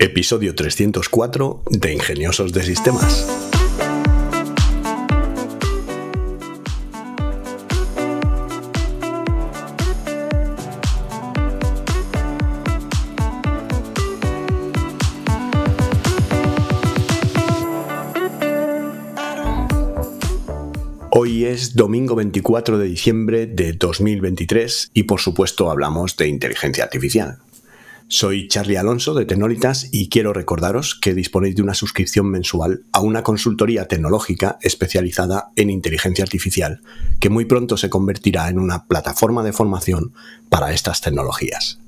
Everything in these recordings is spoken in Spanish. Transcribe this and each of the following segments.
Episodio 304 de Ingeniosos de Sistemas. Hoy es domingo 24 de diciembre de 2023 y por supuesto hablamos de inteligencia artificial. Soy Charlie Alonso de Tecnolitas y quiero recordaros que disponéis de una suscripción mensual a una consultoría tecnológica especializada en inteligencia artificial, que muy pronto se convertirá en una plataforma de formación para estas tecnologías.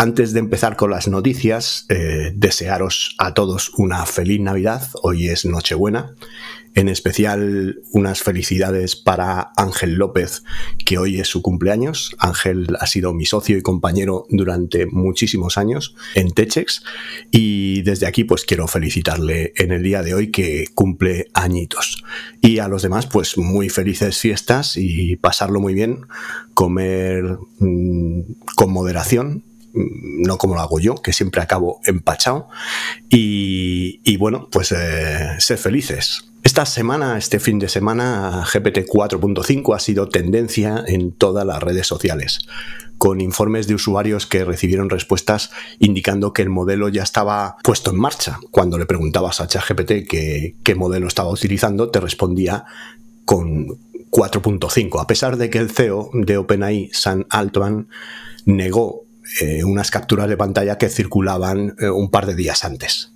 Antes de empezar con las noticias, eh, desearos a todos una feliz Navidad. Hoy es Nochebuena en especial unas felicidades para Ángel López, que hoy es su cumpleaños. Ángel ha sido mi socio y compañero durante muchísimos años en Techex y desde aquí pues quiero felicitarle en el día de hoy que cumple añitos. Y a los demás pues muy felices fiestas y pasarlo muy bien, comer mm, con moderación, no como lo hago yo, que siempre acabo empachado. Y, bueno, pues eh, ser felices. Esta semana, este fin de semana, GPT 4.5 ha sido tendencia en todas las redes sociales, con informes de usuarios que recibieron respuestas indicando que el modelo ya estaba puesto en marcha. Cuando le preguntabas a ChatGPT qué, qué modelo estaba utilizando, te respondía con 4.5, a pesar de que el CEO de OpenAI, Sam Altman, negó eh, unas capturas de pantalla que circulaban eh, un par de días antes.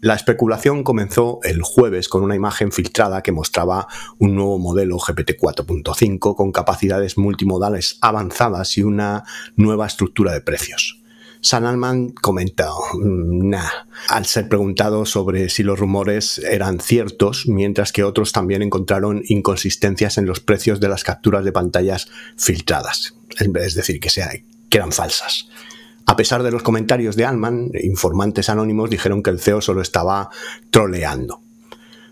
La especulación comenzó el jueves con una imagen filtrada que mostraba un nuevo modelo GPT 4.5 con capacidades multimodales avanzadas y una nueva estructura de precios. San Alman comentó, mm, nah, al ser preguntado sobre si los rumores eran ciertos, mientras que otros también encontraron inconsistencias en los precios de las capturas de pantallas filtradas, es decir, que, que eran falsas. A pesar de los comentarios de Alman, informantes anónimos dijeron que el CEO solo estaba troleando.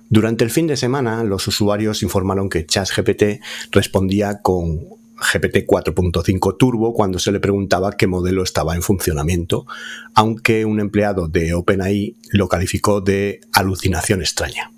Durante el fin de semana, los usuarios informaron que ChatGPT respondía con GPT 4.5 Turbo cuando se le preguntaba qué modelo estaba en funcionamiento, aunque un empleado de OpenAI lo calificó de alucinación extraña.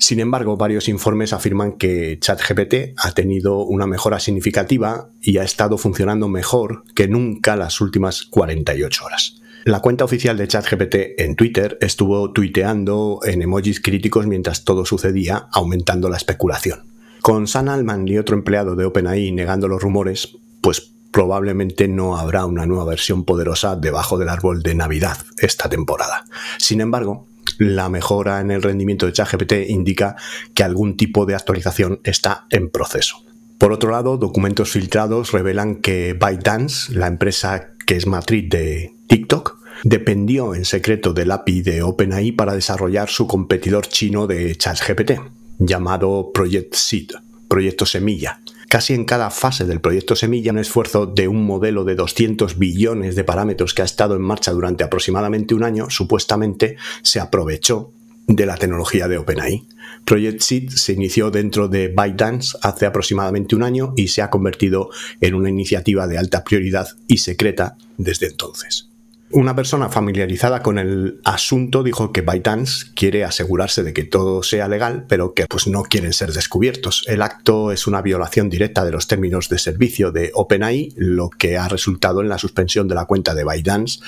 Sin embargo, varios informes afirman que ChatGPT ha tenido una mejora significativa y ha estado funcionando mejor que nunca las últimas 48 horas. La cuenta oficial de ChatGPT en Twitter estuvo tuiteando en emojis críticos mientras todo sucedía, aumentando la especulación. Con Sam Altman y otro empleado de OpenAI negando los rumores, pues probablemente no habrá una nueva versión poderosa debajo del árbol de Navidad esta temporada. Sin embargo, la mejora en el rendimiento de ChatGPT indica que algún tipo de actualización está en proceso. Por otro lado, documentos filtrados revelan que ByteDance, la empresa que es matriz de TikTok, dependió en secreto del API de OpenAI para desarrollar su competidor chino de ChatGPT, llamado Project Seed, Proyecto Semilla, Casi en cada fase del proyecto Semilla, un esfuerzo de un modelo de 200 billones de parámetros que ha estado en marcha durante aproximadamente un año, supuestamente se aprovechó de la tecnología de OpenAI. Project Seed se inició dentro de ByteDance hace aproximadamente un año y se ha convertido en una iniciativa de alta prioridad y secreta desde entonces. Una persona familiarizada con el asunto dijo que ByteDance quiere asegurarse de que todo sea legal, pero que pues no quieren ser descubiertos. El acto es una violación directa de los términos de servicio de OpenAI, lo que ha resultado en la suspensión de la cuenta de ByteDance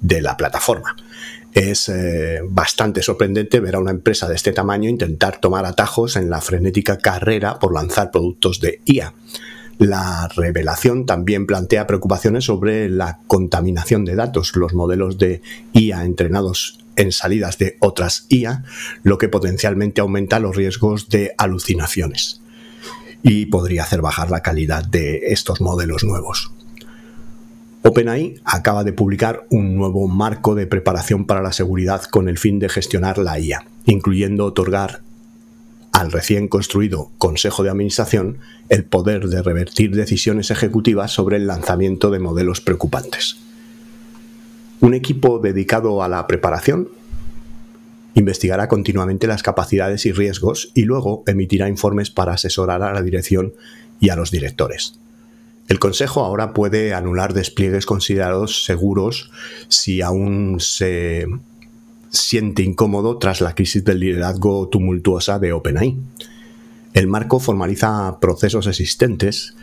de la plataforma. Es eh, bastante sorprendente ver a una empresa de este tamaño intentar tomar atajos en la frenética carrera por lanzar productos de IA. La revelación también plantea preocupaciones sobre la contaminación de datos, los modelos de IA entrenados en salidas de otras IA, lo que potencialmente aumenta los riesgos de alucinaciones y podría hacer bajar la calidad de estos modelos nuevos. OpenAI acaba de publicar un nuevo marco de preparación para la seguridad con el fin de gestionar la IA, incluyendo otorgar al recién construido Consejo de Administración el poder de revertir decisiones ejecutivas sobre el lanzamiento de modelos preocupantes. Un equipo dedicado a la preparación investigará continuamente las capacidades y riesgos y luego emitirá informes para asesorar a la dirección y a los directores. El Consejo ahora puede anular despliegues considerados seguros si aún se siente incómodo tras la crisis del liderazgo tumultuosa de OpenAI. El marco formaliza procesos existentes,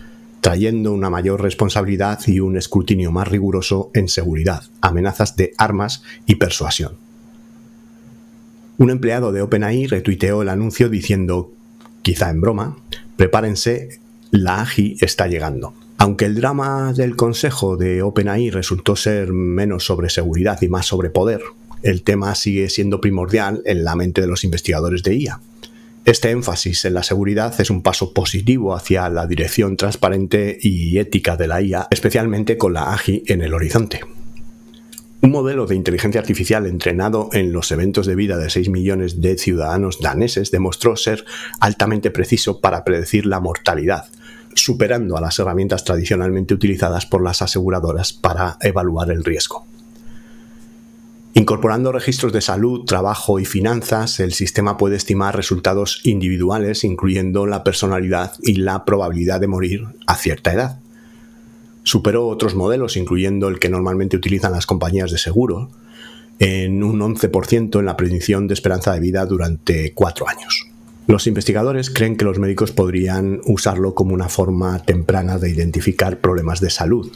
trayendo una mayor responsabilidad y un escrutinio más riguroso en seguridad, amenazas de armas y persuasión. Un empleado de OpenAI retuiteó el anuncio diciendo, quizá en broma, prepárense, la AGI está llegando. Aunque el drama del consejo de OpenAI resultó ser menos sobre seguridad y más sobre poder, el tema sigue siendo primordial en la mente de los investigadores de IA. Este énfasis en la seguridad es un paso positivo hacia la dirección transparente y ética de la IA, especialmente con la AGI en el horizonte. Un modelo de inteligencia artificial entrenado en los eventos de vida de 6 millones de ciudadanos daneses demostró ser altamente preciso para predecir la mortalidad, superando a las herramientas tradicionalmente utilizadas por las aseguradoras para evaluar el riesgo. Incorporando registros de salud, trabajo y finanzas, el sistema puede estimar resultados individuales, incluyendo la personalidad y la probabilidad de morir a cierta edad. Superó otros modelos, incluyendo el que normalmente utilizan las compañías de seguro, en un 11% en la predicción de esperanza de vida durante cuatro años. Los investigadores creen que los médicos podrían usarlo como una forma temprana de identificar problemas de salud,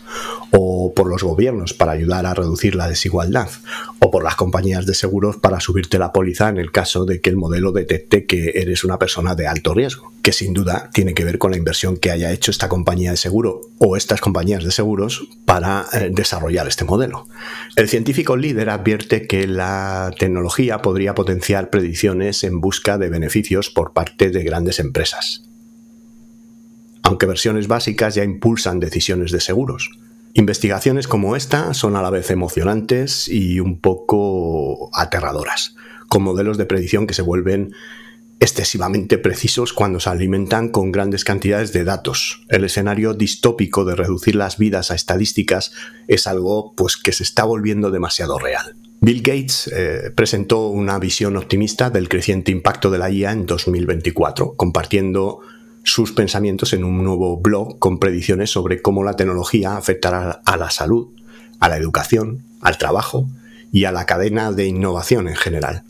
o por los gobiernos para ayudar a reducir la desigualdad, o por las compañías de seguros para subirte la póliza en el caso de que el modelo detecte que eres una persona de alto riesgo, que sin duda tiene que ver con la inversión que haya hecho esta compañía de seguro o estas compañías de seguros para eh, desarrollar este modelo. El científico líder advierte que la tecnología podría potenciar predicciones en busca de beneficios por parte de grandes empresas. Aunque versiones básicas ya impulsan decisiones de seguros. Investigaciones como esta son a la vez emocionantes y un poco aterradoras, con modelos de predicción que se vuelven excesivamente precisos cuando se alimentan con grandes cantidades de datos. El escenario distópico de reducir las vidas a estadísticas es algo pues que se está volviendo demasiado real. Bill Gates eh, presentó una visión optimista del creciente impacto de la IA en 2024, compartiendo sus pensamientos en un nuevo blog con predicciones sobre cómo la tecnología afectará a la salud, a la educación, al trabajo y a la cadena de innovación en general.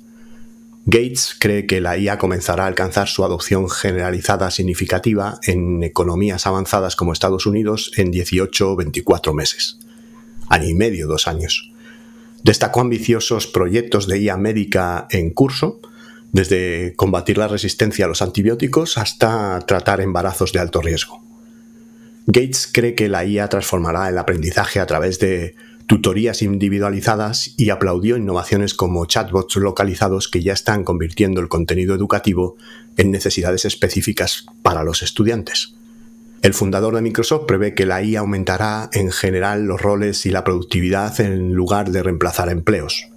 Gates cree que la IA comenzará a alcanzar su adopción generalizada significativa en economías avanzadas como Estados Unidos en 18 o 24 meses. Año y medio, dos años. Destacó ambiciosos proyectos de IA médica en curso, desde combatir la resistencia a los antibióticos hasta tratar embarazos de alto riesgo. Gates cree que la IA transformará el aprendizaje a través de tutorías individualizadas y aplaudió innovaciones como chatbots localizados que ya están convirtiendo el contenido educativo en necesidades específicas para los estudiantes. El fundador de Microsoft prevé que la IA aumentará en general los roles y la productividad en lugar de reemplazar empleos.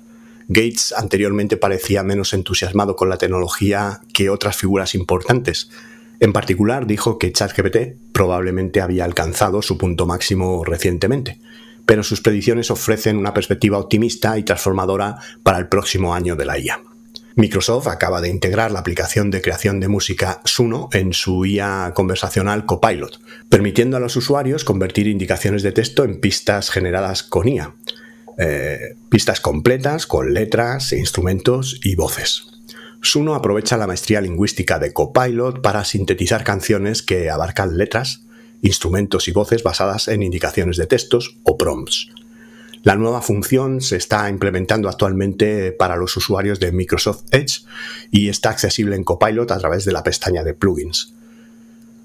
Gates anteriormente parecía menos entusiasmado con la tecnología que otras figuras importantes. En particular dijo que ChatGPT probablemente había alcanzado su punto máximo recientemente, pero sus predicciones ofrecen una perspectiva optimista y transformadora para el próximo año de la IA. Microsoft acaba de integrar la aplicación de creación de música Suno en su IA conversacional Copilot, permitiendo a los usuarios convertir indicaciones de texto en pistas generadas con IA. Eh, pistas completas con letras, instrumentos y voces. Suno aprovecha la maestría lingüística de Copilot para sintetizar canciones que abarcan letras, instrumentos y voces basadas en indicaciones de textos o prompts la nueva función se está implementando actualmente para los usuarios de Microsoft Edge y está accesible en Copilot a través de la pestaña de plugins.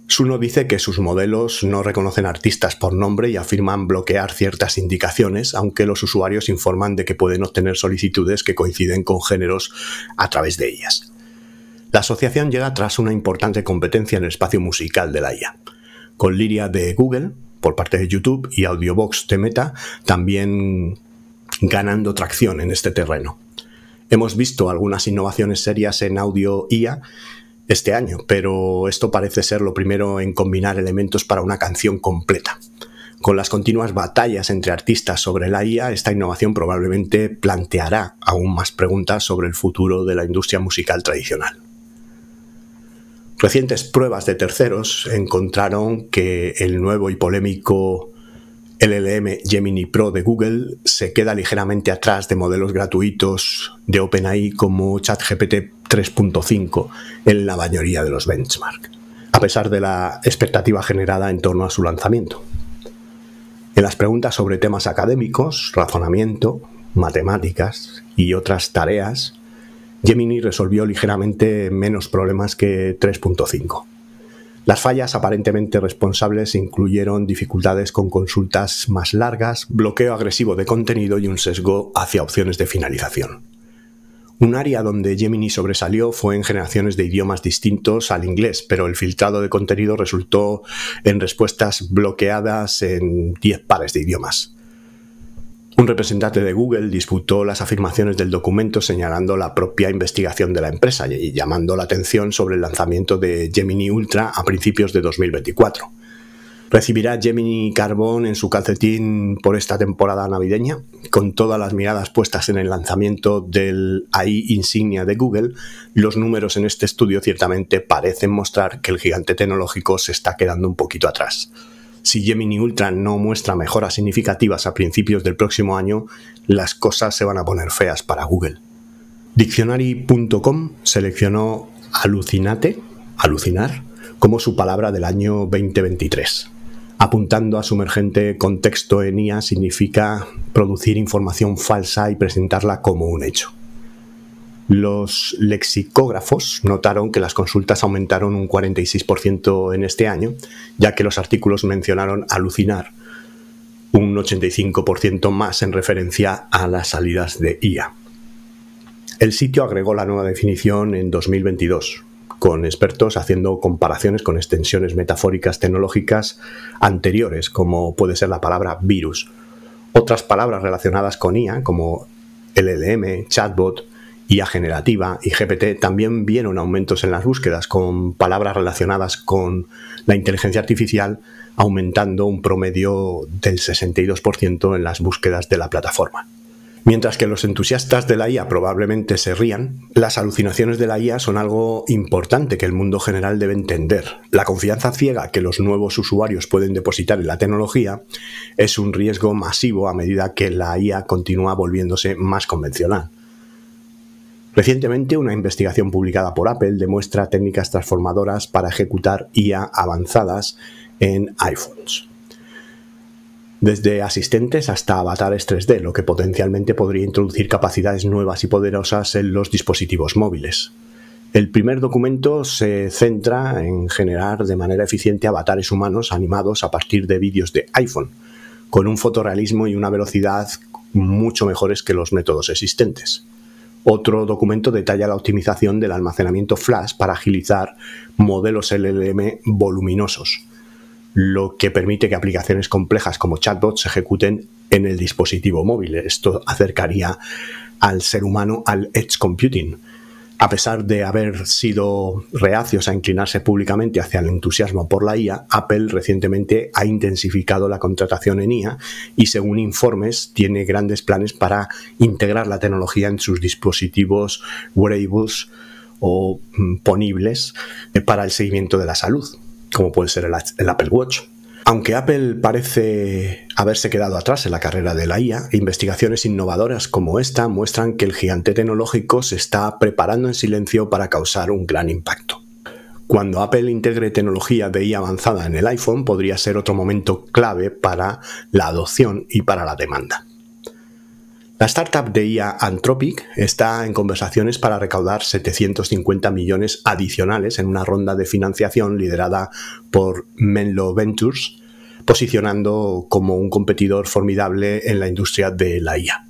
Suno dice que sus modelos no reconocen artistas por nombre y afirman bloquear ciertas indicaciones, aunque los usuarios informan de que pueden obtener solicitudes que coinciden con géneros a través de ellas. La asociación llega tras una importante competencia en el espacio musical de la IA. Con Liria de Google, por parte de YouTube y Audiobox de Meta también ganando tracción en este terreno. Hemos visto algunas innovaciones serias en audio IA este año, pero esto parece ser lo primero en combinar elementos para una canción completa. Con las continuas batallas entre artistas sobre la IA, esta innovación probablemente planteará aún más preguntas sobre el futuro de la industria musical tradicional. Recientes pruebas de terceros encontraron que el nuevo y polémico LLM Gemini Pro de Google se queda ligeramente atrás de modelos gratuitos de OpenAI como ChatGPT 3.5 en la mayoría de los benchmarks, a pesar de la expectativa generada en torno a su lanzamiento. En las preguntas sobre temas académicos, razonamiento, matemáticas y otras tareas, Gemini resolvió ligeramente menos problemas que 3.5. Las fallas aparentemente responsables incluyeron dificultades con consultas más largas, bloqueo agresivo de contenido y un sesgo hacia opciones de finalización. Un área donde Gemini sobresalió fue en generaciones de idiomas distintos al inglés, pero el filtrado de contenido resultó en respuestas bloqueadas en 10 pares de idiomas. Un representante de Google disputó las afirmaciones del documento señalando la propia investigación de la empresa y llamando la atención sobre el lanzamiento de Gemini Ultra a principios de 2024. ¿Recibirá Gemini Carbon en su calcetín por esta temporada navideña? Con todas las miradas puestas en el lanzamiento del AI insignia de Google, los números en este estudio ciertamente parecen mostrar que el gigante tecnológico se está quedando un poquito atrás si Gemini Ultra no muestra mejoras significativas a principios del próximo año, las cosas se van a poner feas para Google. Diccionary.com seleccionó alucinate, alucinar, como su palabra del año 2023. Apuntando a su emergente contexto en IA significa producir información falsa y presentarla como un hecho. Los lexicógrafos notaron que las consultas aumentaron un 46% en este año, ya que los artículos mencionaron alucinar un 85% más en referencia a las salidas de IA. El sitio agregó la nueva definición en 2022, con expertos haciendo comparaciones con extensiones metafóricas tecnológicas anteriores, como puede ser la palabra virus. Otras palabras relacionadas con IA, como LLM, chatbot, IA generativa y GPT también vieron aumentos en las búsquedas con palabras relacionadas con la inteligencia artificial aumentando un promedio del 62% en las búsquedas de la plataforma. Mientras que los entusiastas de la IA probablemente se rían, las alucinaciones de la IA son algo importante que el mundo general debe entender. La confianza ciega que los nuevos usuarios pueden depositar en la tecnología es un riesgo masivo a medida que la IA continúa volviéndose más convencional. Recientemente, una investigación publicada por Apple demuestra técnicas transformadoras para ejecutar IA avanzadas en iPhones. Desde asistentes hasta avatares 3D, lo que potencialmente podría introducir capacidades nuevas y poderosas en los dispositivos móviles. El primer documento se centra en generar de manera eficiente avatares humanos animados a partir de vídeos de iPhone, con un fotorrealismo y una velocidad mucho mejores que los métodos existentes. Otro documento detalla la optimización del almacenamiento flash para agilizar modelos LLM voluminosos, lo que permite que aplicaciones complejas como chatbots se ejecuten en el dispositivo móvil. Esto acercaría al ser humano al edge computing, a pesar de haber sido reacios a inclinarse públicamente hacia el entusiasmo por la IA, Apple recientemente ha intensificado la contratación en IA y según informes tiene grandes planes para integrar la tecnología en sus dispositivos wearables o mm, ponibles eh, para el seguimiento de la salud, como puede ser el Apple Watch. Aunque Apple parece haberse quedado atrás en la carrera de la IA, investigaciones innovadoras como esta muestran que el gigante tecnológico se está preparando en silencio para causar un gran impacto. Cuando Apple integre tecnología de IA avanzada en el iPhone podría ser otro momento clave para la adopción y para la demanda. La startup de IA Anthropic está en conversaciones para recaudar 750 millones adicionales en una ronda de financiación liderada por Menlo Ventures, posicionando como un competidor formidable en la industria de la IA.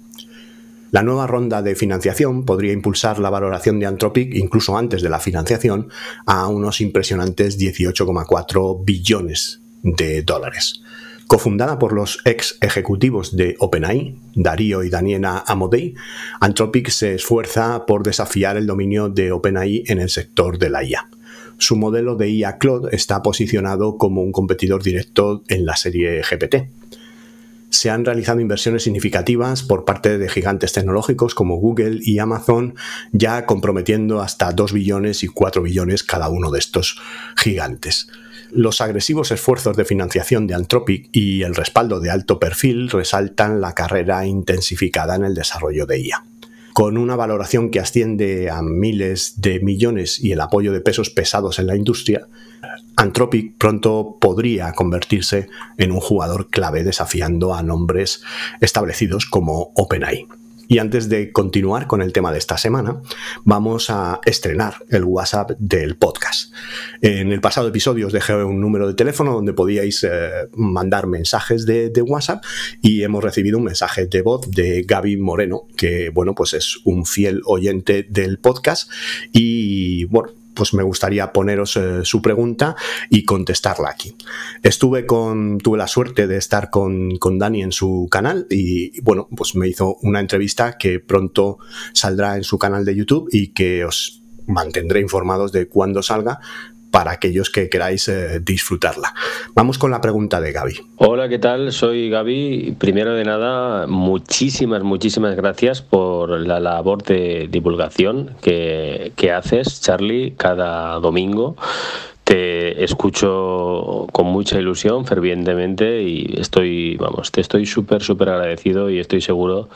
La nueva ronda de financiación podría impulsar la valoración de Anthropic incluso antes de la financiación a unos impresionantes 18,4 billones de dólares. Cofundada por los ex ejecutivos de OpenAI, Darío y Daniela Amodei, Anthropic se esfuerza por desafiar el dominio de OpenAI en el sector de la IA. Su modelo de IA Cloud está posicionado como un competidor directo en la serie GPT. se han realizado inversiones significativas por parte de gigantes tecnológicos como Google y Amazon, ya comprometiendo hasta 2 billones y 4 billones cada uno de estos gigantes. Los agresivos esfuerzos de financiación de Anthropic y el respaldo de alto perfil resaltan la carrera intensificada en el desarrollo de IA. Con una valoración que asciende a miles de millones y el apoyo de pesos pesados en la industria, Anthropic pronto podría convertirse en un jugador clave desafiando a nombres establecidos como OpenAI. Y antes de continuar con el tema de esta semana, vamos a estrenar el WhatsApp del podcast. En el pasado episodio os dejé un número de teléfono donde podíais eh, mandar mensajes de, de, WhatsApp y hemos recibido un mensaje de voz de Gaby Moreno, que bueno, pues es un fiel oyente del podcast y bueno, pues me gustaría poneros eh, su pregunta y contestarla aquí. Estuve con, tuve la suerte de estar con, con Dani en su canal y bueno, pues me hizo una entrevista que pronto saldrá en su canal de YouTube y que os mantendré informados de cuándo salga para aquellos que queráis eh, disfrutarla. Vamos con la pregunta de Gaby. Hola, ¿qué tal? Soy Gaby. Primero de nada, muchísimas, muchísimas gracias por la labor de divulgación que, que haces, Charlie, cada domingo. Te escucho con mucha ilusión, fervientemente, y estoy, vamos, te estoy súper, súper agradecido y estoy seguro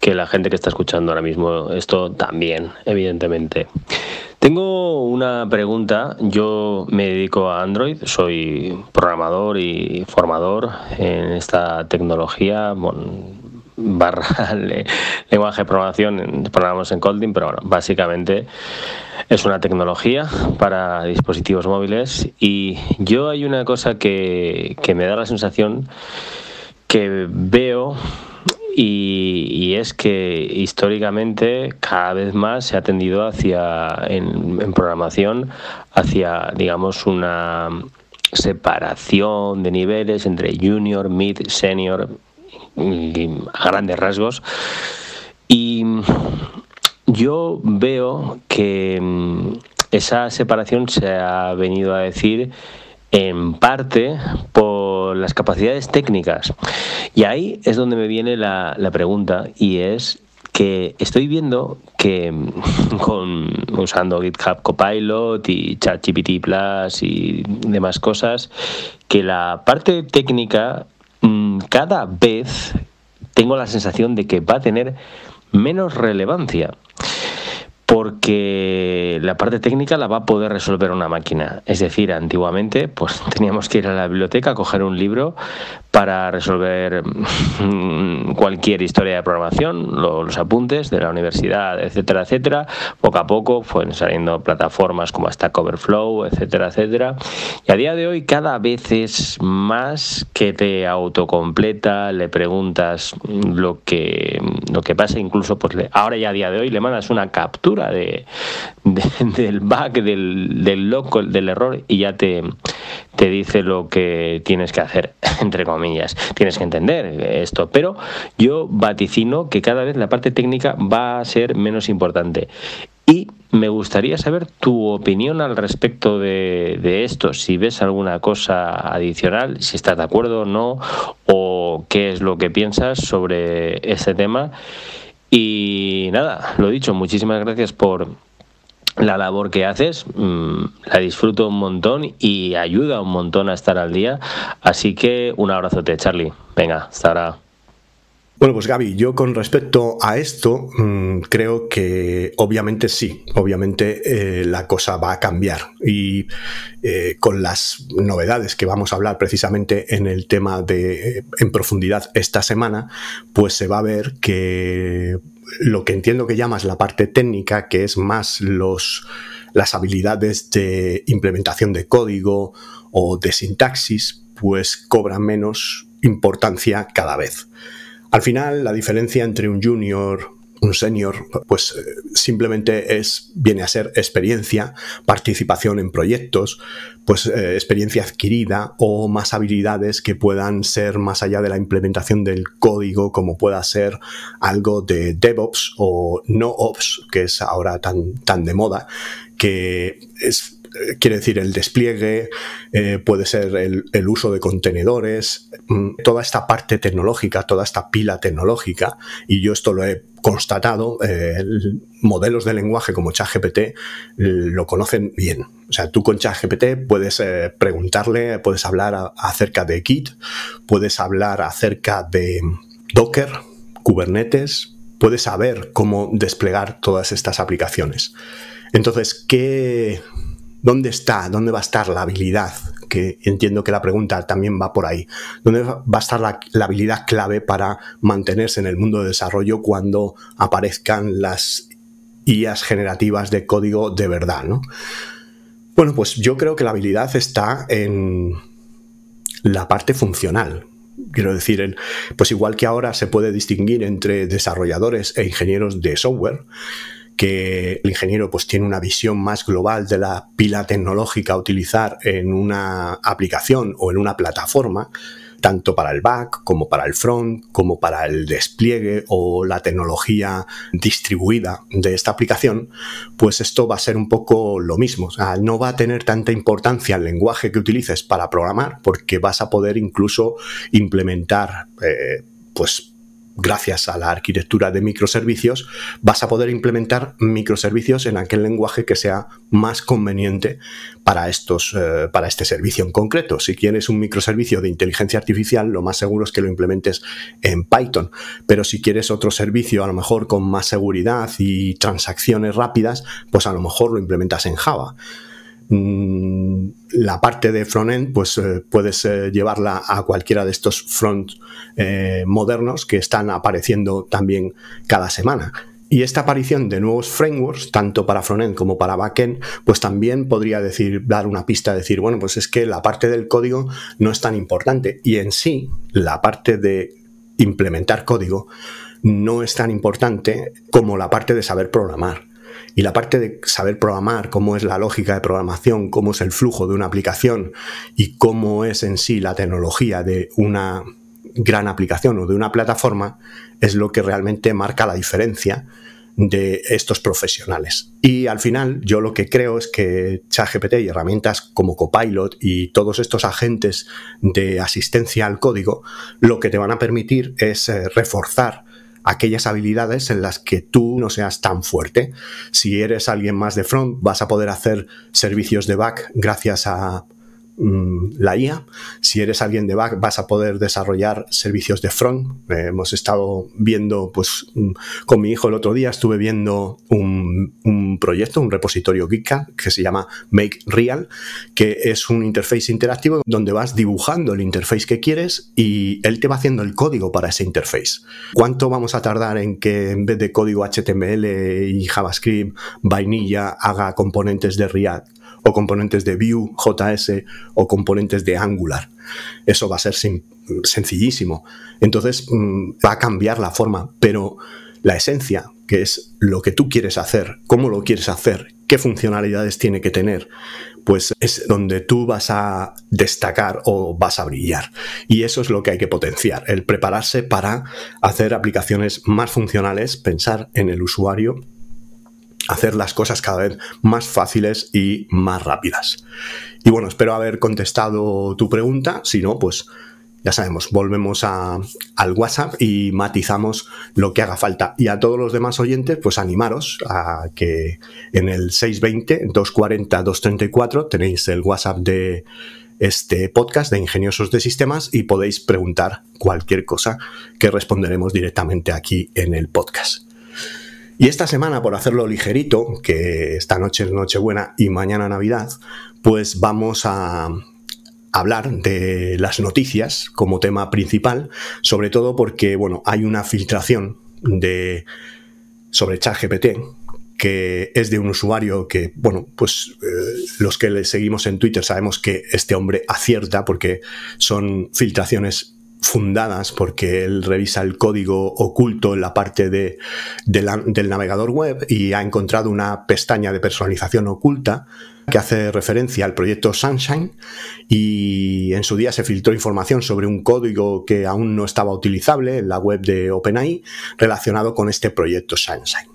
que la gente que está escuchando ahora mismo esto también, evidentemente. Tengo una pregunta. Yo me dedico a Android, soy programador y formador en esta tecnología. barra lenguaje de programación, programamos en Kotlin, pero bueno, básicamente es una tecnología para dispositivos móviles y yo hay una cosa que, que me da la sensación que veo y, es que históricamente cada vez más se ha tendido hacia, en, programación, hacia, digamos, una separación de niveles entre junior, mid, senior, a grandes rasgos. Y yo veo que mm, esa separación se ha venido a decir en parte por las capacidades técnicas. Y ahí es donde me viene la, pregunta y es que estoy viendo que con, usando GitHub Copilot y ChatGPT Plus y demás cosas, que la parte técnica mm, cada vez tengo la sensación de que va a tener menos relevancia porque la parte técnica la va a poder resolver una máquina. Es decir, antiguamente pues teníamos que ir a la biblioteca a coger un libro para resolver mm, cualquier historia de programación, los apuntes de la universidad, etcétera, etcétera. Poco a poco fueron saliendo plataformas como Stack Overflow, etcétera, etcétera. Y a día de hoy cada vez es más que te autocompleta, le preguntas lo que, lo que pasa, incluso pues ahora ya a día de hoy le mandas una captura de, del bug, del, del loco, del error y ya te, te dice lo que tienes que hacer, entre comillas. Tienes que entender esto, pero yo vaticino que cada vez la parte técnica va a ser menos importante. Y me gustaría saber tu opinión al respecto de, de, esto, si ves alguna cosa adicional, si estás de acuerdo o no, o qué es lo que piensas sobre este tema. Y nada, lo dicho, muchísimas gracias por, la labor que haces, mm, la disfruto un montón y ayuda un montón a estar al día. Así que un abrazote, Charlie. Venga, hasta ahora. Bueno, pues Gaby, yo con respecto a esto mm, creo que obviamente sí, obviamente eh, la cosa va a cambiar y eh, con las novedades que vamos a hablar precisamente en el tema de en profundidad esta semana, pues se va a ver que lo que entiendo que llamas la parte técnica, que es más los, las habilidades de implementación de código o de sintaxis, pues cobran menos importancia cada vez. Al final, la diferencia entre un junior, un senior, pues eh, simplemente es, viene a ser experiencia, participación en proyectos, pues eh, experiencia adquirida o más habilidades que puedan ser más allá de la implementación del código, como pueda ser algo de DevOps o NoOps, que es ahora tan, tan de moda, que es quiere decir el despliegue, eh, puede ser el, uso de contenedores, mm, toda esta parte tecnológica, toda esta pila tecnológica, y yo esto lo he constatado, eh, modelos de lenguaje como ChatGPT lo conocen bien. O sea, tú con ChatGPT puedes preguntarle, puedes hablar acerca de Git, puedes hablar acerca de Docker, Kubernetes, puedes saber cómo desplegar todas estas aplicaciones. Entonces, ¿qué, ¿dónde está? ¿Dónde va a estar la habilidad? Que entiendo que la pregunta también va por ahí. ¿Dónde va a estar la, habilidad clave para mantenerse en el mundo de desarrollo cuando aparezcan las IAs generativas de código de verdad? Bueno, pues yo creo que la habilidad está en la parte funcional. Quiero decir, pues igual que ahora se puede distinguir entre desarrolladores e ingenieros de software, que el ingeniero pues tiene una visión más global de la pila tecnológica a utilizar en una aplicación o en una plataforma, tanto para el back como para el front, como para el despliegue o la tecnología distribuida de esta aplicación, pues esto va a ser un poco lo mismo. no va a tener tanta importancia el lenguaje que utilices para programar, porque vas a poder incluso implementar eh, pues gracias a la arquitectura de microservicios, vas a poder implementar microservicios en aquel lenguaje que sea más conveniente para, estos, eh, para este servicio en concreto. Si quieres un microservicio de inteligencia artificial, lo más seguro es que lo implementes en Python. Pero si quieres otro servicio, a lo mejor con más seguridad y transacciones rápidas, pues a lo mejor lo implementas en Java. Mm, la parte de frontend, pues eh, puedes eh, llevarla a cualquiera de estos front eh, modernos que están apareciendo también cada semana. Y esta aparición de nuevos frameworks, tanto para frontend como para backend, pues también podría decir, dar una pista, decir, bueno, pues es que la parte del código no es tan importante. Y en sí, la parte de implementar código no es tan importante como la parte de saber programar. Y la parte de saber programar, cómo es la lógica de programación, cómo es el flujo de una aplicación y cómo es en sí la tecnología de una gran aplicación o de una plataforma, es lo que realmente marca la diferencia de estos profesionales. Y al final yo lo que creo es que ChatGPT y herramientas como Copilot y todos estos agentes de asistencia al código lo que te van a permitir es eh, reforzar aquellas habilidades en las que tú no seas tan fuerte. Si eres alguien más de front, vas a poder hacer servicios de back gracias a Mm, la IA. Si eres alguien de back, vas a poder desarrollar servicios de front. Eh, hemos estado viendo, pues, mm, con mi hijo el otro día estuve viendo un, proyecto, un repositorio Geeka que se llama Make Real, que es un interface interactivo donde vas dibujando el interface que quieres y él te va haciendo el código para ese interface. ¿Cuánto vamos a tardar en que en vez de código HTML y JavaScript, Vainilla haga componentes de React? O componentes de Vue, JS o componentes de Angular. Eso va a ser sencillísimo. Entonces mm, va a cambiar la forma, pero la esencia, que es lo que tú quieres hacer, cómo lo quieres hacer, qué funcionalidades tiene que tener, pues es donde tú vas a destacar o vas a brillar. Y eso es lo que hay que potenciar, el prepararse para hacer aplicaciones más funcionales, pensar en el usuario hacer las cosas cada vez más fáciles y más rápidas. Y bueno, espero haber contestado tu pregunta. Si no, pues ya sabemos, volvemos a, al WhatsApp y matizamos lo que haga falta. Y a todos los demás oyentes, pues animaros a que en el 620-240-234 tenéis el WhatsApp de este podcast de Ingeniosos de Sistemas y podéis preguntar cualquier cosa que responderemos directamente aquí en el podcast. Y esta semana, por hacerlo ligerito, que esta noche es Nochebuena y mañana Navidad, pues vamos a hablar de las noticias como tema principal, sobre todo porque, bueno, hay una filtración de sobre ChatGPT que es de un usuario que, bueno, pues eh, los que le seguimos en Twitter sabemos que este hombre acierta porque son filtraciones fundadas porque él revisa el código oculto en la parte de, del navegador web y ha encontrado una pestaña de personalización oculta que hace referencia al proyecto Sunshine y en su día se filtró información sobre un código que aún no estaba utilizable en la web de OpenAI relacionado con este proyecto Sunshine.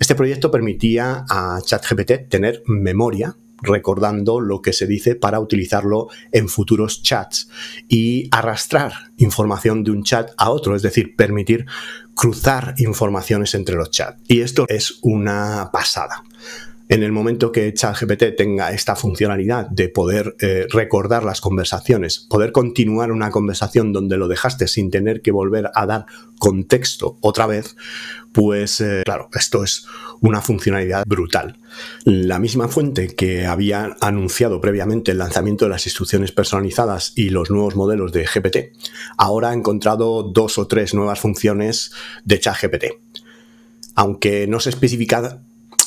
Este proyecto permitía a ChatGPT tener memoria recordando lo que se dice para utilizarlo en futuros chats y arrastrar información de un chat a otro, es decir, permitir cruzar informaciones entre los chats. Y esto es una pasada. En el momento que ChatGPT tenga esta funcionalidad de poder eh, recordar las conversaciones, poder continuar una conversación donde lo dejaste sin tener que volver a dar contexto otra vez, pues eh, claro, esto es una funcionalidad brutal. La misma fuente que había anunciado previamente el lanzamiento de las instrucciones personalizadas y los nuevos modelos de GPT, ahora ha encontrado dos o tres nuevas funciones de ChatGPT. Aunque no se especifica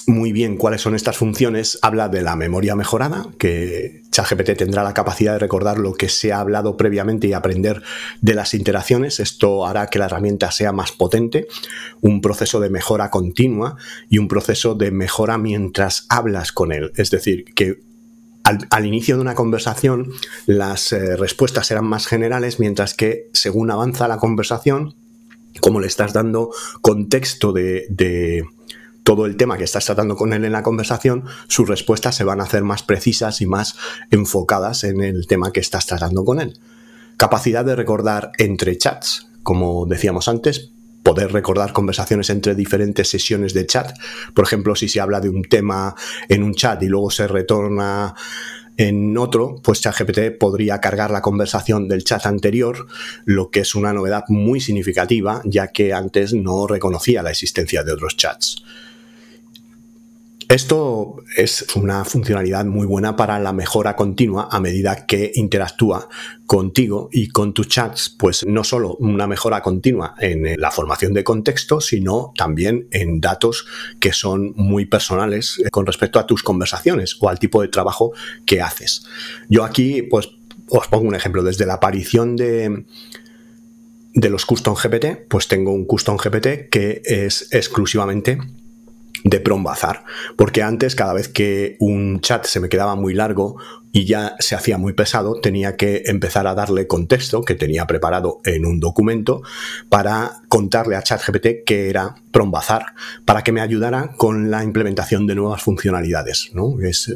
muy bien cuáles son estas funciones, habla de la memoria mejorada, que ChatGPT tendrá la capacidad de recordar lo que se ha hablado previamente y aprender de las interacciones. Esto hará que la herramienta sea más potente, un proceso de mejora continua y un proceso de mejora mientras hablas con él. Es decir, que al, inicio de una conversación las eh, respuestas serán más generales, mientras que según avanza la conversación, como le estás dando contexto de todo el tema que estás tratando con él en la conversación, sus respuestas se van a hacer más precisas y más enfocadas en el tema que estás tratando con él. Capacidad de recordar entre chats, como decíamos antes, poder recordar conversaciones entre diferentes sesiones de chat. Por ejemplo, si se habla de un tema en un chat y luego se retorna en otro, pues ChatGPT podría cargar la conversación del chat anterior, lo que es una novedad muy significativa, ya que antes no reconocía la existencia de otros chats. Esto es una funcionalidad muy buena para la mejora continua a medida que interactúa contigo y con tus chats, pues no solo una mejora continua en la formación de contexto, sino también en datos que son muy personales con respecto a tus conversaciones o al tipo de trabajo que haces. Yo aquí, pues, os pongo un ejemplo. Desde la aparición de de los Custom GPT, pues tengo un Custom GPT que es exclusivamente de Prombazar, porque antes cada vez que un chat se me quedaba muy largo y ya se hacía muy pesado, tenía que empezar a darle contexto que tenía preparado en un documento para contarle a ChatGPT que era Prombazar, para que me ayudara con la implementación de nuevas funcionalidades.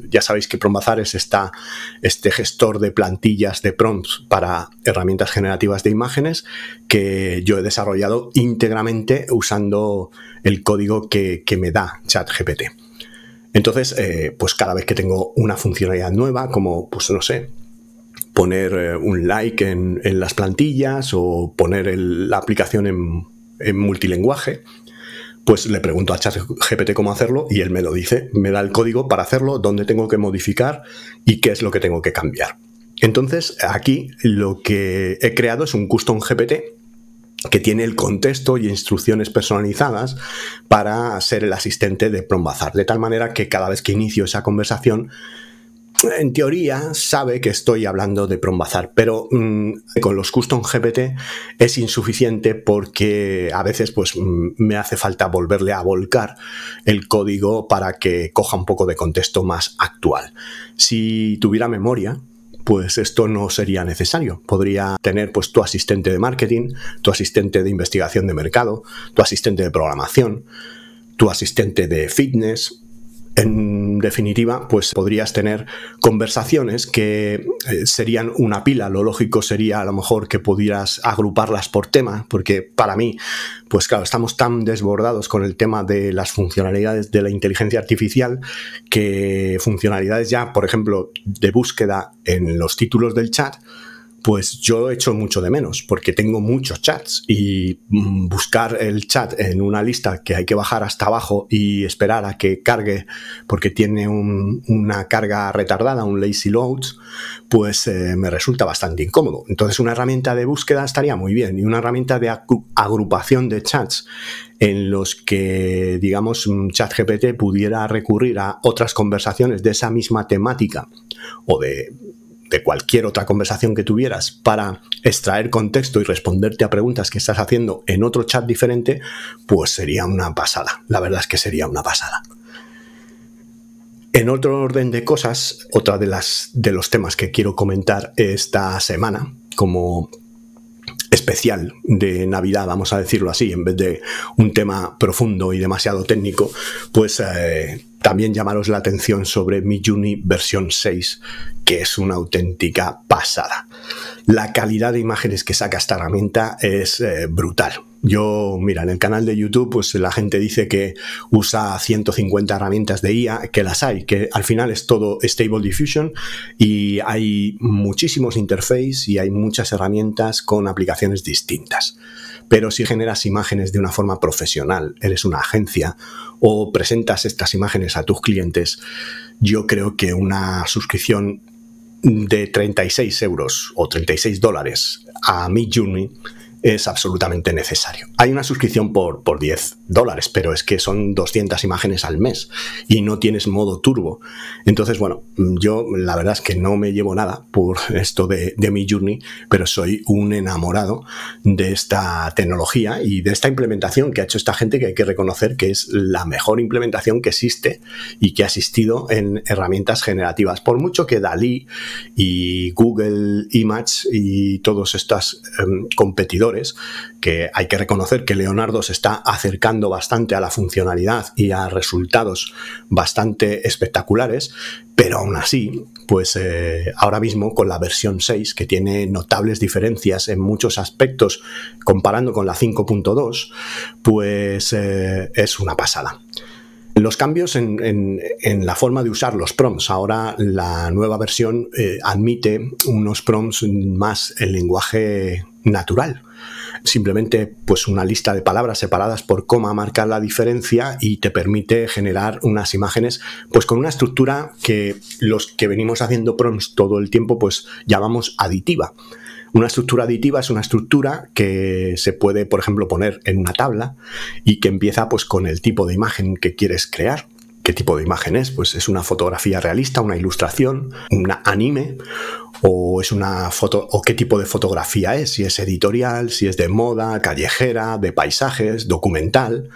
ya sabéis que Prombazar es este gestor de plantillas de prompts para herramientas generativas de imágenes que yo he desarrollado íntegramente usando el código que me da ChatGPT. Entonces, eh, pues cada vez que tengo una funcionalidad nueva, como, pues no sé, poner eh, un like en, las plantillas o poner la aplicación en, en multilenguaje, pues le pregunto a ChatGPT cómo hacerlo y él me lo dice, me da el código para hacerlo, dónde tengo que modificar y qué es lo que tengo que cambiar. Entonces, aquí lo que he creado es un custom GPT que tiene el contexto y instrucciones personalizadas para ser el asistente de Prombazar, de tal manera que cada vez que inicio esa conversación, en teoría sabe que estoy hablando de Prombazar, pero mm, con los custom GPT es insuficiente porque a veces pues mm, me hace falta volverle a volcar el código para que coja un poco de contexto más actual. Si tuviera memoria, pues esto no sería necesario. Podría tener pues tu asistente de marketing, tu asistente de investigación de mercado, tu asistente de programación, tu asistente de fitness, en definitiva, pues podrías tener conversaciones que eh, serían una pila. Lo lógico sería a lo mejor que pudieras agruparlas por tema, porque para mí, pues claro, estamos tan desbordados con el tema de las funcionalidades de la inteligencia artificial que funcionalidades ya, por ejemplo, de búsqueda en los títulos del chat, pues yo echo mucho de menos, porque tengo muchos chats y mm, buscar el chat en una lista que hay que bajar hasta abajo y esperar a que cargue, porque tiene una carga retardada, un lazy load, pues eh, me resulta bastante incómodo. Entonces una herramienta de búsqueda estaría muy bien y una herramienta de agrupación de chats en los que, digamos, ChatGPT pudiera recurrir a otras conversaciones de esa misma temática o de de cualquier otra conversación que tuvieras para extraer contexto y responderte a preguntas que estás haciendo en otro chat diferente, pues sería una pasada. La verdad es que sería una pasada. En otro orden de cosas, otra de las de los temas que quiero comentar esta semana, como especial de Navidad, vamos a decirlo así, en vez de un tema profundo y demasiado técnico, pues eh, también llamaros la atención sobre Midjourney versión 6, que es una auténtica pasada. La calidad de imágenes que saca esta herramienta es eh, brutal. Yo, mira, en el canal de YouTube, pues la gente dice que usa 150 herramientas de IA, que las hay, que al final es todo Stable Diffusion y hay muchísimos interfaces y hay muchas herramientas con aplicaciones distintas. Pero si generas imágenes de una forma profesional, eres una agencia o presentas estas imágenes a tus clientes, yo creo que una suscripción de 36 euros o 36 dólares a Midjourney es absolutamente necesario. Hay una suscripción por, por 10 dólares, pero es que son 200 imágenes al mes y no tienes modo turbo. Entonces, bueno, yo la verdad es que no me llevo nada por esto de, de mi journey, pero soy un enamorado de esta tecnología y de esta implementación que ha hecho esta gente que hay que reconocer que es la mejor implementación que existe y que ha existido en herramientas generativas. Por mucho que Dalí y Google Image y todos estos em, competidores que hay que reconocer que Leonardo se está acercando bastante a la funcionalidad y a resultados bastante espectaculares, pero aún así, pues eh, ahora mismo con la versión 6, que tiene notables diferencias en muchos aspectos comparando con la 5.2, pues eh, es una pasada. Los cambios en, la forma de usar los prompts. Ahora la nueva versión eh, admite unos prompts más en lenguaje natural simplemente pues una lista de palabras separadas por coma marca la diferencia y te permite generar unas imágenes pues con una estructura que los que venimos haciendo prompts todo el tiempo pues llamamos aditiva. Una estructura aditiva es una estructura que se puede, por ejemplo, poner en una tabla y que empieza pues con el tipo de imagen que quieres crear. ¿Qué tipo de imagen es? Pues es una fotografía realista, una ilustración, un anime o es una foto o qué tipo de fotografía es, si es editorial, si es de moda, callejera, de paisajes, documental.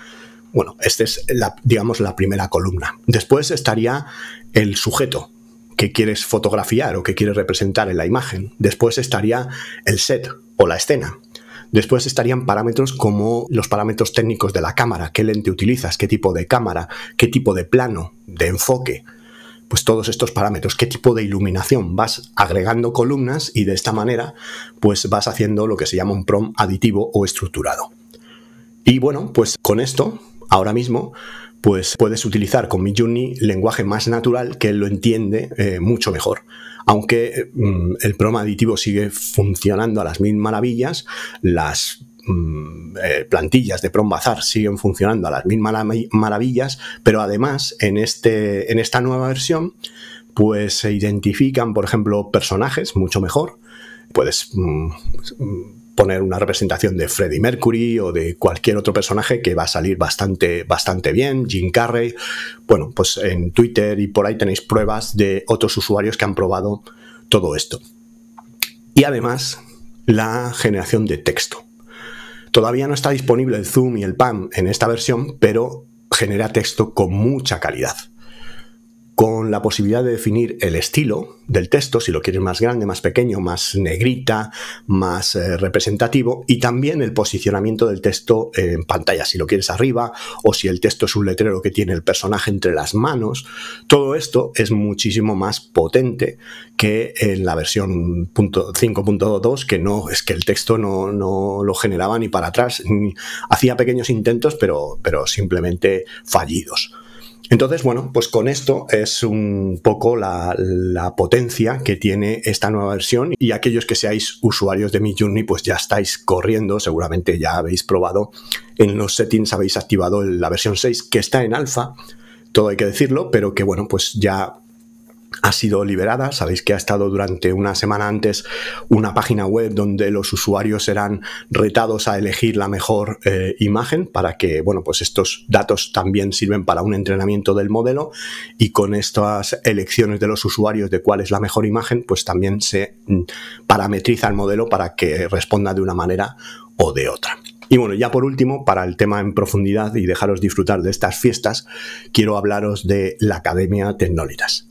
Bueno, esta es la, digamos la primera columna. Después estaría el sujeto que quieres fotografiar o que quieres representar en la imagen. Después estaría el set o la escena. Después estarían parámetros como los parámetros técnicos de la cámara, qué lente utilizas, qué tipo de cámara, qué tipo de plano, de enfoque. Pues todos estos parámetros, qué tipo de iluminación, vas agregando columnas y de esta manera pues vas haciendo lo que se llama un prom aditivo o estructurado. Y bueno, pues con esto, ahora mismo, pues puedes utilizar con Midjourney lenguaje más natural que él lo entiende eh, mucho mejor aunque mm, el programa aditivo sigue funcionando a las mil maravillas, las mm, eh, plantillas de Prom Bazar siguen funcionando a las mil maravillas, pero además en, este, en esta nueva versión pues se identifican, por ejemplo, personajes mucho mejor. Puedes mm, poner una representación de Freddie Mercury o de cualquier otro personaje que va a salir bastante, bastante bien, Jim Carrey. Bueno, pues en Twitter y por ahí tenéis pruebas de otros usuarios que han probado todo esto. Y además, la generación de texto. Todavía no está disponible el Zoom y el PAM en esta versión, pero genera texto con mucha calidad con la posibilidad de definir el estilo del texto, si lo quieres más grande, más pequeño, más negrita, más eh, representativo, y también el posicionamiento del texto en pantalla, si lo quieres arriba, o si el texto es un letrero que tiene el personaje entre las manos. Todo esto es muchísimo más potente que en la versión 5.2, que no, es que el texto no, lo generaba ni para atrás, hacía pequeños intentos, pero, pero simplemente fallidos. Entonces, bueno, pues con esto es un poco la, potencia que tiene esta nueva versión y aquellos que seáis usuarios de Midjourney pues ya estáis corriendo, seguramente ya habéis probado, en los settings habéis activado la versión 6 que está en alfa, todo hay que decirlo, pero que bueno, pues ya ha sido liberada. Sabéis que ha estado durante una semana antes una página web donde los usuarios serán retados a elegir la mejor eh, imagen para que, bueno, pues estos datos también sirven para un entrenamiento del modelo y con estas elecciones de los usuarios de cuál es la mejor imagen, pues también se mm, parametriza el modelo para que responda de una manera o de otra. Y bueno, ya por último, para el tema en profundidad y dejaros disfrutar de estas fiestas, quiero hablaros de la Academia Tecnolitas.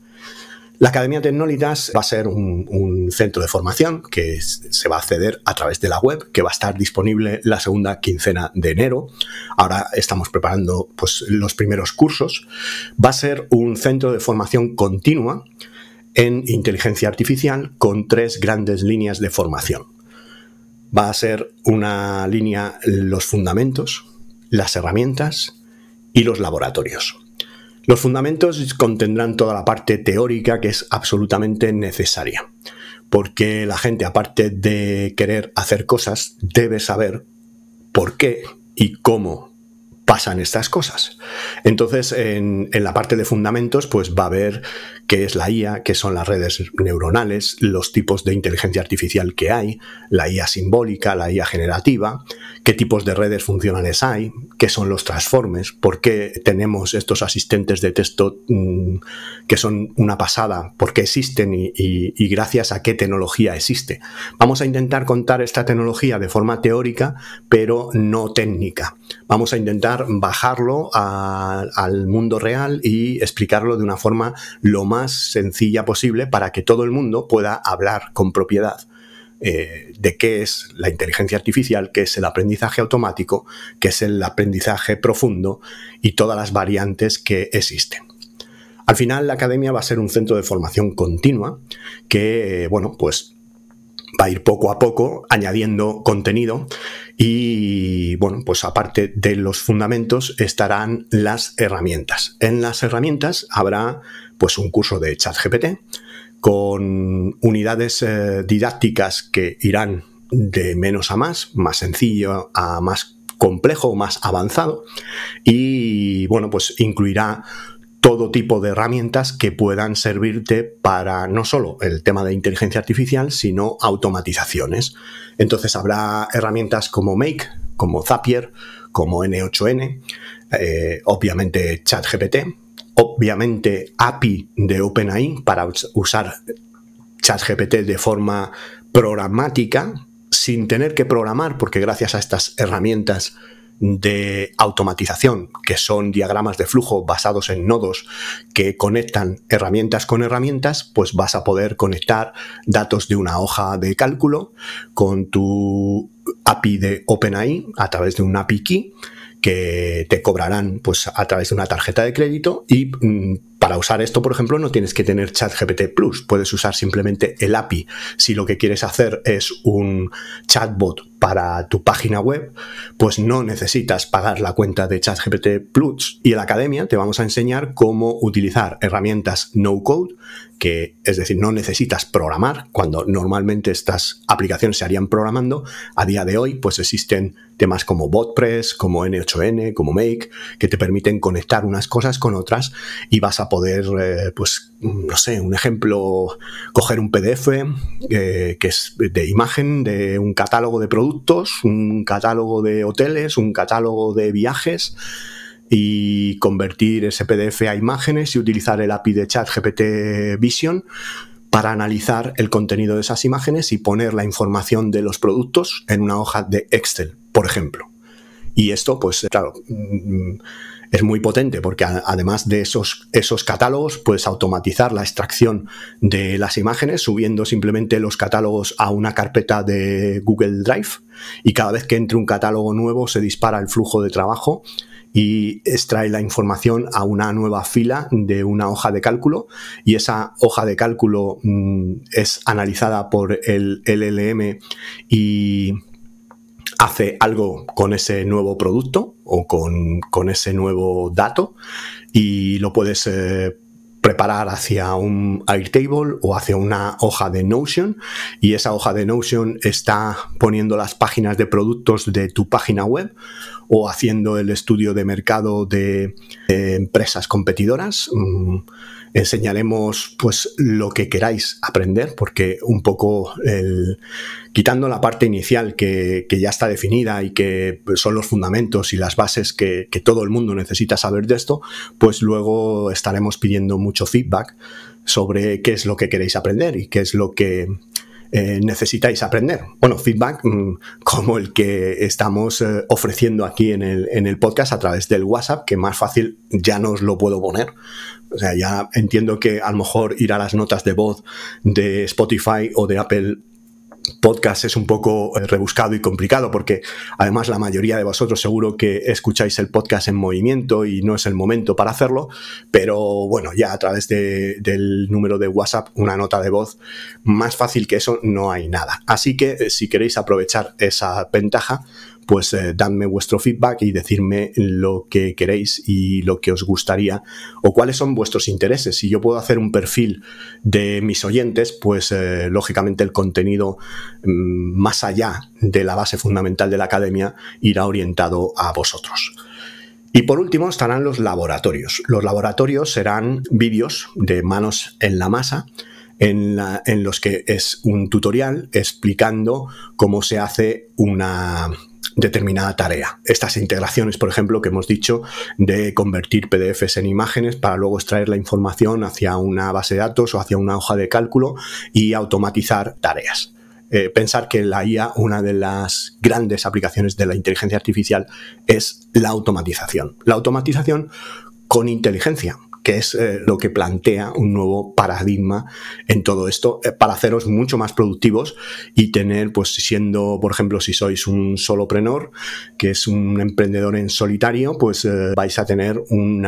La Academia Tecnolitas va a ser un, centro de formación que se va a acceder a través de la web, que va a estar disponible la segunda quincena de enero. Ahora estamos preparando pues, los primeros cursos. Va a ser un centro de formación continua en inteligencia artificial con tres grandes líneas de formación. Va a ser una línea los fundamentos, las herramientas y los laboratorios. Los fundamentos contendrán toda la parte teórica que es absolutamente necesaria, porque la gente, aparte de querer hacer cosas, debe saber por qué y cómo pasan estas cosas. Entonces, en, la parte de fundamentos, pues va a haber qué es la IA, qué son las redes neuronales, los tipos de inteligencia artificial que hay, la IA simbólica, la IA generativa, qué tipos de redes funcionales hay, qué son los transformes, por qué tenemos estos asistentes de texto mm, que son una pasada, por qué existen y, y gracias a qué tecnología existe. Vamos a intentar contar esta tecnología de forma teórica, pero no técnica. Vamos a intentar bajarlo al mundo real y explicarlo de una forma lo más sencilla posible para que todo el mundo pueda hablar con propiedad. Eh, de qué es la inteligencia artificial, qué es el aprendizaje automático, qué es el aprendizaje profundo y todas las variantes que existen. Al final, la academia va a ser un centro de formación continua que, bueno, pues va a ir poco a poco añadiendo contenido y bueno, pues aparte de los fundamentos estarán las herramientas. En las herramientas habrá pues un curso de ChatGPT con unidades eh, didácticas que irán de menos a más, más sencillo a más complejo, más avanzado y bueno, pues incluirá todo tipo de herramientas que puedan servirte para no solo el tema de inteligencia artificial, sino automatizaciones. Entonces habrá herramientas como Make, como Zapier, como N8N, eh, obviamente ChatGPT, obviamente API de OpenAI para usar ChatGPT de forma programática, sin tener que programar, porque gracias a estas herramientas de automatización, que son diagramas de flujo basados en nodos que conectan herramientas con herramientas, pues vas a poder conectar datos de una hoja de cálculo con tu API de OpenAI a través de un API Key que te cobrarán pues a través de una tarjeta de crédito y mm, para usar esto, por ejemplo, no tienes que tener ChatGPT Plus, puedes usar simplemente el API. Si lo que quieres hacer es un chatbot para tu página web, pues no necesitas pagar la cuenta de ChatGPT Plus. Y en la academia te vamos a enseñar cómo utilizar herramientas no code, que es decir, no necesitas programar, cuando normalmente estas aplicaciones se harían programando. A día de hoy, pues existen temas como BotPress, como N8N, como Make, que te permiten conectar unas cosas con otras y vas a poder, eh, pues, no sé, un ejemplo, coger un PDF eh, que es de imagen de un catálogo de productos, un catálogo de hoteles, un catálogo de viajes y convertir ese PDF a imágenes y utilizar el API de chat GPT Vision para analizar el contenido de esas imágenes y poner la información de los productos en una hoja de Excel, por ejemplo. Y esto, pues claro, mm, es muy potente porque además de esos, esos catálogos puedes automatizar la extracción de las imágenes subiendo simplemente los catálogos a una carpeta de Google Drive y cada vez que entre un catálogo nuevo se dispara el flujo de trabajo y extrae la información a una nueva fila de una hoja de cálculo y esa hoja de cálculo mm, es analizada por el LLM y hace algo con ese nuevo producto o con, ese nuevo dato y lo puedes eh, preparar hacia un Airtable o hacia una hoja de Notion y esa hoja de Notion está poniendo las páginas de productos de tu página web o haciendo el estudio de mercado de empresas competidoras. Mm, enseñaremos pues lo que queráis aprender porque un poco el, quitando la parte inicial que, ya está definida y que son los fundamentos y las bases que, todo el mundo necesita saber de esto, pues luego estaremos pidiendo mucho feedback sobre qué es lo que queréis aprender y qué es lo que eh, necesitáis aprender. Bueno, feedback mm, como el que estamos eh, ofreciendo aquí en el, en el podcast a través del WhatsApp, que más fácil ya no os lo puedo poner. O sea, ya entiendo que a lo mejor ir a las notas de voz de Spotify o de Apple podcast es un poco eh, rebuscado y complicado porque además la mayoría de vosotros seguro que escucháis el podcast en movimiento y no es el momento para hacerlo, pero bueno, ya a través del número de WhatsApp, una nota de voz, más fácil que eso no hay nada. Así que eh, si queréis aprovechar esa ventaja, pues eh, dadme vuestro feedback y decirme lo que queréis y lo que os gustaría o cuáles son vuestros intereses. Si yo puedo hacer un perfil de mis oyentes, pues eh, lógicamente el contenido mm, más allá de la base fundamental de la academia irá orientado a vosotros. Y por último estarán los laboratorios. Los laboratorios serán vídeos de manos en la masa en, en, los que es un tutorial explicando cómo se hace una, determinada tarea. Estas integraciones, por ejemplo, que hemos dicho de convertir PDFs en imágenes para luego extraer la información hacia una base de datos o hacia una hoja de cálculo y automatizar tareas. Eh, pensar que la IA, una de las grandes aplicaciones de la inteligencia artificial, es la automatización. La automatización con inteligencia, que es eh, lo que plantea un nuevo paradigma en todo esto eh, para haceros mucho más productivos y tener, pues siendo, por ejemplo, si sois un soloprenor, que es un emprendedor en solitario, pues eh, vais a tener un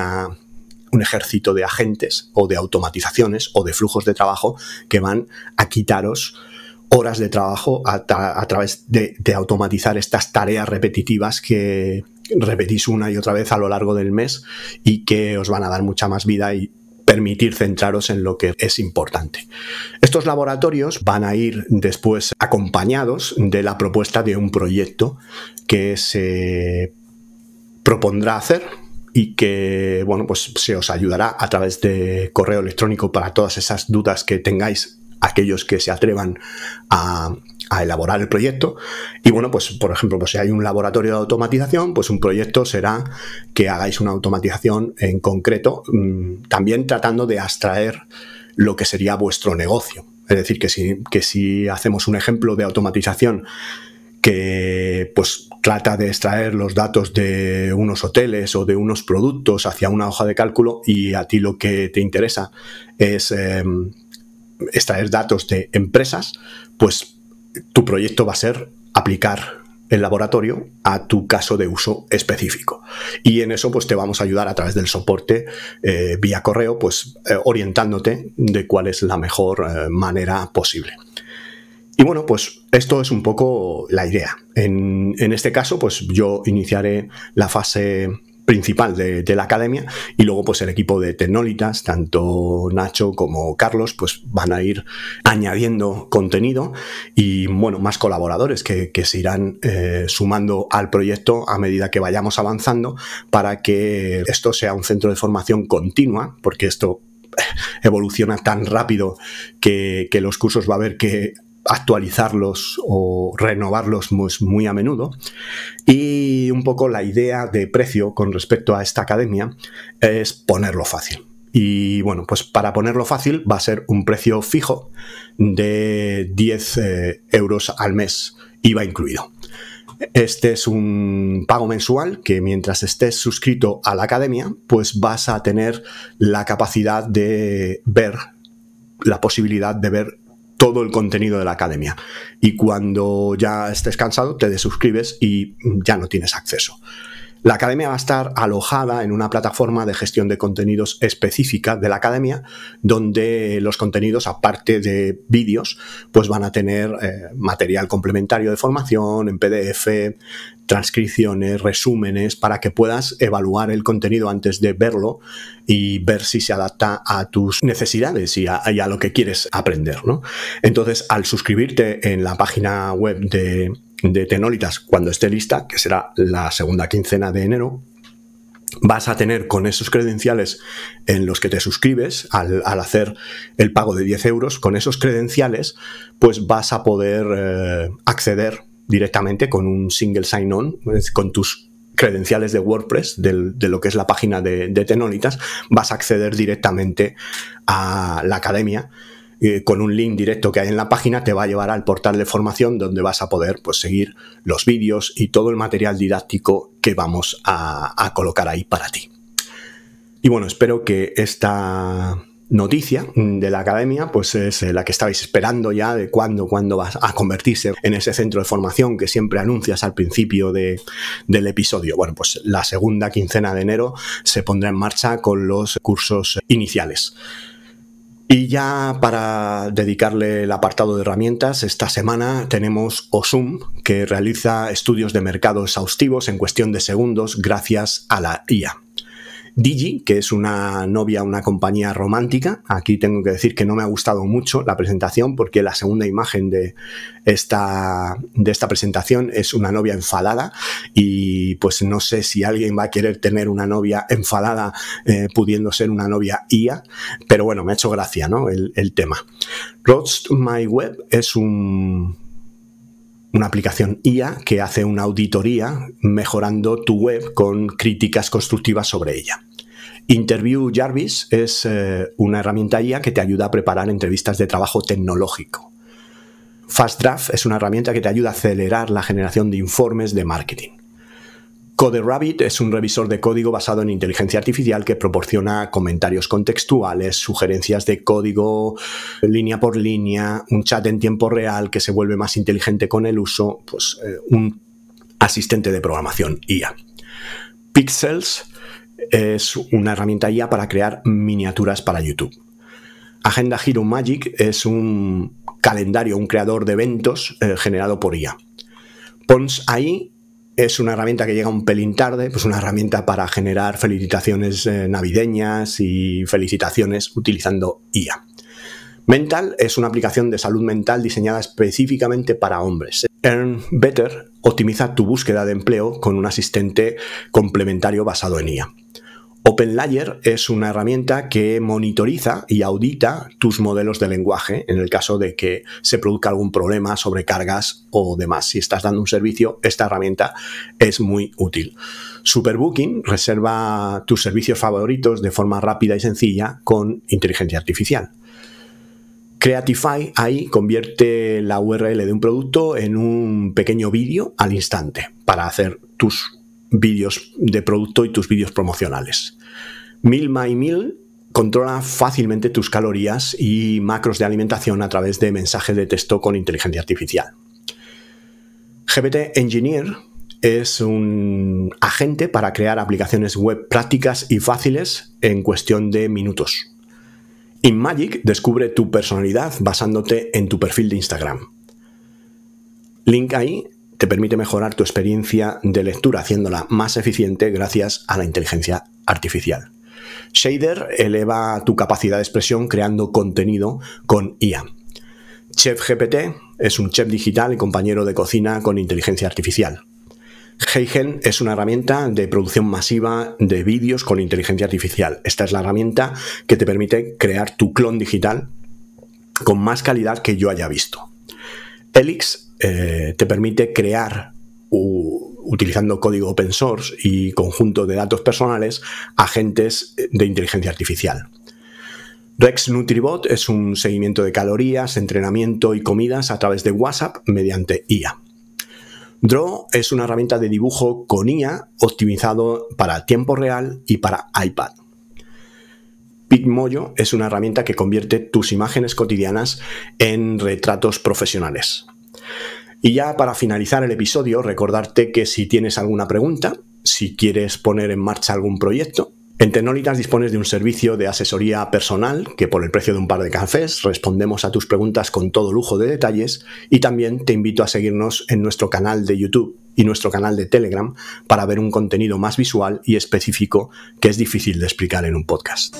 ejército de agentes o de automatizaciones o de flujos de trabajo que van a quitaros horas de trabajo a, través de, automatizar estas tareas repetitivas que repetís una y otra vez a lo largo del mes y que os van a dar mucha más vida y permitir centraros en lo que es importante. Estos laboratorios van a ir después acompañados de la propuesta de un proyecto que se propondrá hacer y que bueno pues se os ayudará a través de correo electrónico para todas esas dudas que tengáis aquellos que se atrevan a, elaborar el proyecto. Y bueno, pues por ejemplo, pues si hay un laboratorio de automatización, pues un proyecto será que hagáis una automatización en concreto, mm, también tratando de abstraer lo que sería vuestro negocio. Es decir, que si, que si hacemos un ejemplo de automatización que pues trata de extraer los datos de unos hoteles o de unos productos hacia una hoja de cálculo y a ti lo que te interesa es em, extraer datos de empresas, pues tu proyecto va a ser aplicar el laboratorio a tu caso de uso específico. Y en eso pues te vamos a ayudar a través del soporte eh, vía correo, pues eh, orientándote de cuál es la mejor eh, manera posible. Y bueno, pues esto es un poco la idea. En, en este caso, pues yo iniciaré la fase principal de, la academia y luego pues el equipo de Tecnolitas, tanto Nacho como Carlos, pues van a ir añadiendo contenido y bueno, más colaboradores que, se irán eh, sumando al proyecto a medida que vayamos avanzando para que esto sea un centro de formación continua, porque esto evoluciona tan rápido que, que los cursos va a haber que actualizarlos o renovarlos muy, a menudo. Y un poco la idea de precio con respecto a esta academia es ponerlo fácil. Y bueno, pues para ponerlo fácil va a ser un precio fijo de 10 eh, euros al mes, IVA incluido. Este es un pago mensual que mientras estés suscrito a la academia, pues vas a tener la capacidad de ver, la posibilidad de ver todo el contenido de la academia. Y cuando ya estés cansado, te desuscribes y ya no tienes acceso. La academia va a estar alojada en una plataforma de gestión de contenidos específica de la academia, donde los contenidos, aparte de vídeos, pues van a tener eh, material complementario de formación en PDF, transcripciones, resúmenes, para que puedas evaluar el contenido antes de verlo y ver si se adapta a tus necesidades y a, y a lo que quieres aprender. ¿no? Entonces, al suscribirte en la página web de de Tenolitas cuando esté lista, que será la segunda quincena de enero, vas a tener con esos credenciales en los que te suscribes al, hacer el pago de 10 euros, con esos credenciales, pues vas a poder eh, acceder directamente con un single sign-on, con tus credenciales de WordPress, de lo que es la página de, de Tenolitas, vas a acceder directamente a la academia eh, con un link directo que hay en la página, te va a llevar al portal de formación donde vas a poder pues, seguir los vídeos y todo el material didáctico que vamos a colocar ahí para ti. Y bueno, espero que esta noticia de la academia, pues es eh, la que estabais esperando ya de cuándo, cuándo vas a convertirse en ese centro de formación que siempre anuncias al principio de, del episodio. Bueno, pues la segunda quincena de enero se pondrá en marcha con los cursos iniciales. Y ya para dedicarle el apartado de herramientas, esta semana tenemos OSUM, que realiza estudios de mercado exhaustivos en cuestión de segundos gracias a la IA. Digi, que es una novia, una compañía romántica. Aquí tengo que decir que no me ha gustado mucho la presentación porque la segunda imagen de esta, de esta presentación es una novia enfadada y pues no sé si alguien va a querer tener una novia enfadada eh, pudiendo ser una novia IA, pero bueno, me ha hecho gracia ¿no? el, tema. Roast My Web es un una aplicación IA que hace una auditoría mejorando tu web con críticas constructivas sobre ella. Interview Jarvis es eh, una herramienta IA que te ayuda a preparar entrevistas de trabajo tecnológico. Fast Draft es una herramienta que te ayuda a acelerar la generación de informes de marketing. CodeRabbit es un revisor de código basado en inteligencia artificial que proporciona comentarios contextuales, sugerencias de código línea por línea, un chat en tiempo real que se vuelve más inteligente con el uso, pues eh, un asistente de programación IA. Pixels es una herramienta IA para crear miniaturas para YouTube. Agenda Hero Magic es un calendario, un creador de eventos eh, generado por IA. Pons AI es una herramienta que llega un pelín tarde, pues una herramienta para generar felicitaciones eh, navideñas y felicitaciones utilizando IA. Mental es una aplicación de salud mental diseñada específicamente para hombres. Earn Better optimiza tu búsqueda de empleo con un asistente complementario basado en IA. OpenLayer es una herramienta que monitoriza y audita tus modelos de lenguaje en el caso de que se produzca algún problema, sobrecargas o demás. Si estás dando un servicio, esta herramienta es muy útil. Superbooking reserva tus servicios favoritos de forma rápida y sencilla con inteligencia artificial. Creatify ahí convierte la URL de un producto en un pequeño vídeo al instante para hacer tus vídeos de producto y tus vídeos promocionales. Mil My controla fácilmente tus calorías y macros de alimentación a través de mensajes de texto con inteligencia artificial. GPT Engineer es un agente para crear aplicaciones web prácticas y fáciles en cuestión de minutos. InMagic descubre tu personalidad basándote en tu perfil de Instagram. Link ahí te permite mejorar tu experiencia de lectura haciéndola más eficiente gracias a la inteligencia artificial. Shader eleva tu capacidad de expresión creando contenido con IA. Chef GPT es un chef digital y compañero de cocina con inteligencia artificial. Heigen es una herramienta de producción masiva de vídeos con inteligencia artificial. Esta es la herramienta que te permite crear tu clon digital con más calidad que yo haya visto. Elix eh, te permite crear, utilizando código open source y conjunto de datos personales, agentes de inteligencia artificial. Rex NutriBot es un seguimiento de calorías, entrenamiento y comidas a través de WhatsApp mediante IA. Draw es una herramienta de dibujo con IA optimizado para tiempo real y para iPad. Picmoyo es una herramienta que convierte tus imágenes cotidianas en retratos profesionales. Y ya para finalizar el episodio, recordarte que si tienes alguna pregunta, si quieres poner en marcha algún proyecto, en Tecnolitas dispones de un servicio de asesoría personal que por el precio de un par de cafés respondemos a tus preguntas con todo lujo de detalles y también te invito a seguirnos en nuestro canal de YouTube y nuestro canal de Telegram para ver un contenido más visual y específico que es difícil de explicar en un podcast.